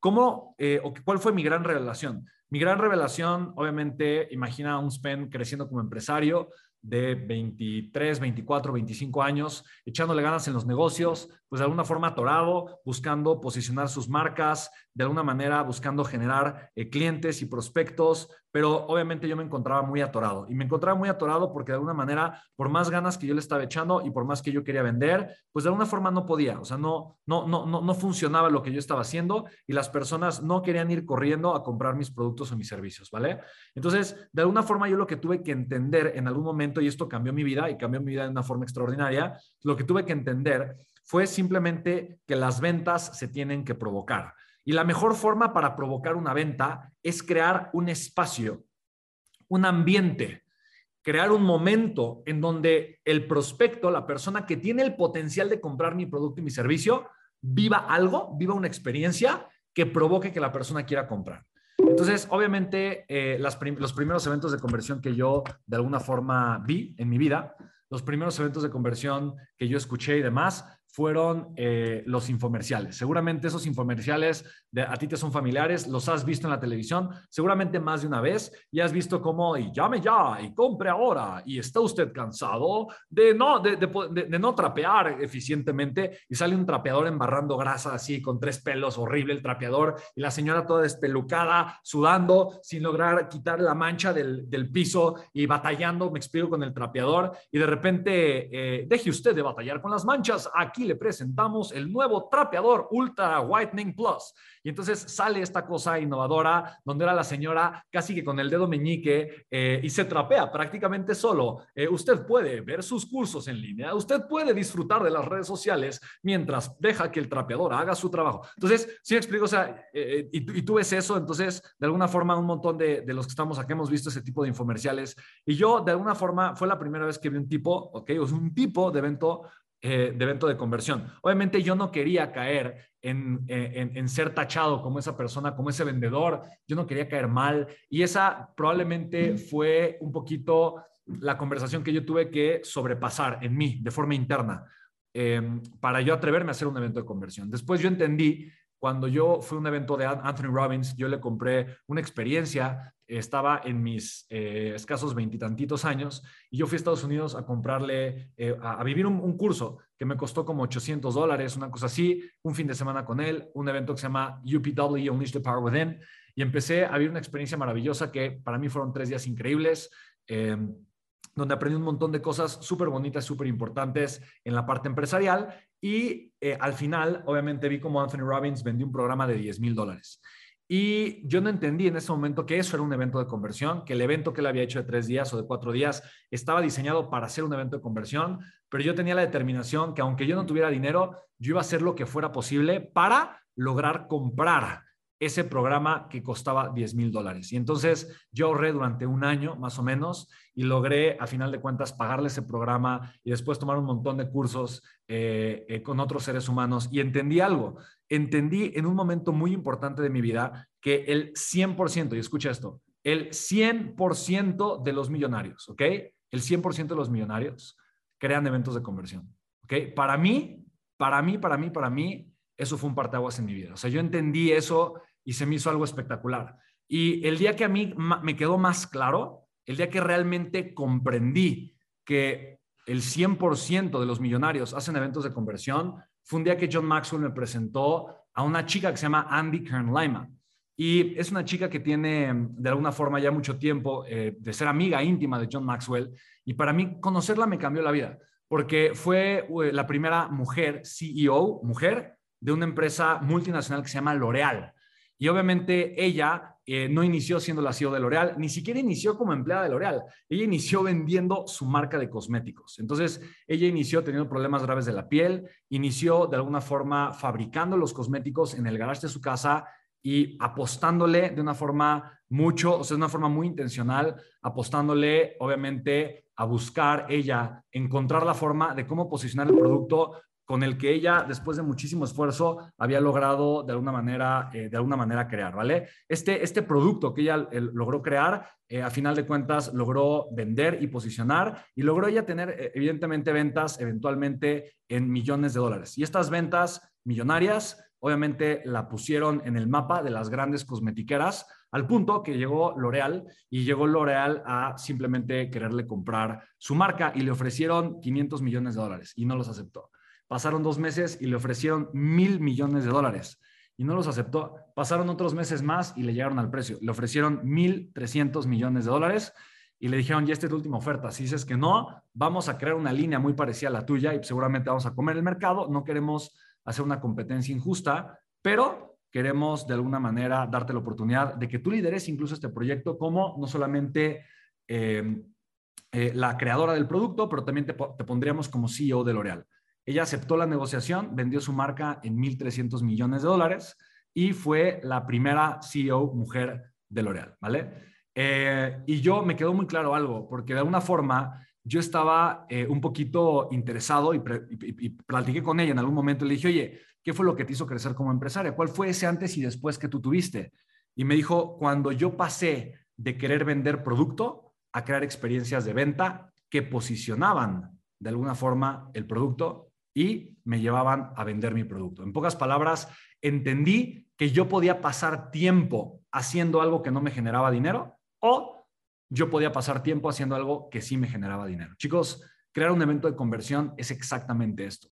¿cómo eh, o cuál fue mi gran revelación? Mi gran revelación, obviamente, imagina un Spen creciendo como empresario, de 23, 24, 25 años, echándole ganas en los negocios, pues de alguna forma atorado, buscando posicionar sus marcas, de alguna manera buscando generar eh, clientes y prospectos, pero obviamente yo me encontraba muy atorado y me encontraba muy atorado porque de alguna manera, por más ganas que yo le estaba echando y por más que yo quería vender, pues de alguna forma no podía, o sea, no, no, no, no, no funcionaba lo que yo estaba haciendo y las personas no querían ir corriendo a comprar mis productos o mis servicios, ¿vale? Entonces, de alguna forma yo lo que tuve que entender en algún momento, y esto cambió mi vida y cambió mi vida de una forma extraordinaria, lo que tuve que entender fue simplemente que las ventas se tienen que provocar. Y la mejor forma para provocar una venta es crear un espacio, un ambiente, crear un momento en donde el prospecto, la persona que tiene el potencial de comprar mi producto y mi servicio, viva algo, viva una experiencia que provoque que la persona quiera comprar. Entonces, obviamente, eh, los primeros eventos de conversión que yo de alguna forma vi en mi vida, los primeros eventos de conversión que yo escuché y demás, fueron eh, los infomerciales. Seguramente esos infomerciales de, a ti te son familiares, los has visto en la televisión, seguramente más de una vez, y has visto cómo, y llame ya, y compre ahora, y está usted cansado de no, de, no trapear eficientemente, y sale un trapeador embarrando grasa así, con tres pelos, horrible el trapeador, y la señora toda despelucada, sudando, sin lograr quitar la mancha del, del piso, y batallando, me explico, con el trapeador, y de repente, eh, deje usted de batallar con las manchas, aquí le presentamos el nuevo trapeador Ultra Whitening Plus. Y entonces sale esta cosa innovadora donde era la señora casi que con el dedo meñique eh, y se trapea prácticamente solo. Eh, usted puede ver sus cursos en línea, usted puede disfrutar de las redes sociales mientras deja que el trapeador haga su trabajo. Entonces, me explico, o sea, eh, y, tú ves eso, entonces, de alguna forma, un montón de, de, los que estamos aquí hemos visto ese tipo de infomerciales. Y yo, de alguna forma, fue la primera vez que vi un tipo, ok, un tipo de evento eh, de evento de conversión. Obviamente yo no quería caer en, en, ser tachado como esa persona, como ese vendedor, yo no quería caer mal y esa probablemente fue un poquito la conversación que yo tuve que sobrepasar en mí de forma interna em, para yo atreverme a hacer un evento de conversión. Después yo entendí cuando yo fui a un evento de Anthony Robbins, yo le compré una experiencia, estaba en mis eh, escasos veintitantitos años, y yo fui a Estados Unidos a comprarle, eh, a, vivir un, curso que me costó como 800 dólares, una cosa así, un fin de semana con él, un evento que se llama UPW, Unleash the Power Within, y empecé a vivir una experiencia maravillosa que para mí fueron tres días increíbles. Em, donde aprendí un montón de cosas súper bonitas, súper importantes en la parte empresarial y eh, al final, obviamente, vi como Anthony Robbins vendió un programa de 10 mil dólares. Y yo no entendí en ese momento que eso era un evento de conversión, que el evento que él había hecho de tres días o de cuatro días estaba diseñado para ser un evento de conversión, pero yo tenía la determinación que aunque yo no tuviera dinero, yo iba a hacer lo que fuera posible para lograr comprar ese programa que costaba 10 mil dólares. Y entonces yo ahorré durante un año más o menos y logré a final de cuentas pagarle ese programa y después tomar un montón de cursos eh, eh, con otros seres humanos. Y entendí algo, entendí en un momento muy importante de mi vida que el 100%, y escucha esto, el 100% de los millonarios, ¿ok? El 100% de los millonarios crean eventos de conversión, ¿ok? Para mí, para mí, para mí, para mí, eso fue un parteaguas en mi vida. O sea, yo entendí eso y se me hizo algo espectacular. Y el día que a mí me quedó más claro, el día que realmente comprendí que el 100% de los millonarios hacen eventos de conversión, fue un día que John Maxwell me presentó a una chica que se llama Andy Kern Lima. Y es una chica que tiene de alguna forma ya mucho tiempo eh, de ser amiga íntima de John Maxwell. Y para mí conocerla me cambió la vida, porque fue eh, la primera mujer CEO, mujer, de una empresa multinacional que se llama L'Oreal. Y obviamente ella eh, no inició siendo la CEO de L'Oreal, ni siquiera inició como empleada de L'Oreal. Ella inició vendiendo su marca de cosméticos. Entonces, ella inició teniendo problemas graves de la piel, inició de alguna forma fabricando los cosméticos en el garage de su casa y apostándole de una forma mucho, o sea, de una forma muy intencional, apostándole obviamente a buscar ella, encontrar la forma de cómo posicionar el producto con el que ella, después de muchísimo esfuerzo, había logrado de alguna manera, eh, de alguna manera crear, ¿vale? Este, este producto que ella logró crear, eh, a final de cuentas, logró vender y posicionar y logró ella tener, eh, evidentemente, ventas eventualmente en millones de dólares. Y estas ventas millonarias obviamente la pusieron en el mapa de las grandes cosmetiqueras, al punto que llegó L'Oreal y llegó L'Oreal a simplemente quererle comprar su marca y le ofrecieron 500 millones de dólares y no los aceptó. Pasaron dos meses y le ofrecieron mil millones de dólares y no los aceptó. Pasaron otros meses más y le llegaron al precio. Le ofrecieron 1.300 millones de dólares y le dijeron, ya esta es tu última oferta. Si dices que no, vamos a crear una línea muy parecida a la tuya y seguramente vamos a comer el mercado. No queremos hacer una competencia injusta, pero queremos de alguna manera darte la oportunidad de que tú lideres incluso este proyecto como no solamente eh, eh, la creadora del producto, pero también te, te pondríamos como CEO de L'Oreal. Ella aceptó la negociación, vendió su marca en 1.300 millones de dólares y fue la primera CEO mujer de L'Oreal, ¿vale? Eh, y yo me quedó muy claro algo, porque de alguna forma yo estaba eh, un poquito interesado y, y, platiqué con ella en algún momento. Le dije, oye, ¿qué fue lo que te hizo crecer como empresaria? ¿Cuál fue ese antes y después que tú tuviste? Y me dijo, cuando yo pasé de querer vender producto a crear experiencias de venta que posicionaban de alguna forma el producto y me llevaban a vender mi producto. En pocas palabras, entendí que yo podía pasar tiempo haciendo algo que no me generaba dinero o yo podía pasar tiempo haciendo algo que sí me generaba dinero. Chicos, crear un evento de conversión es exactamente esto.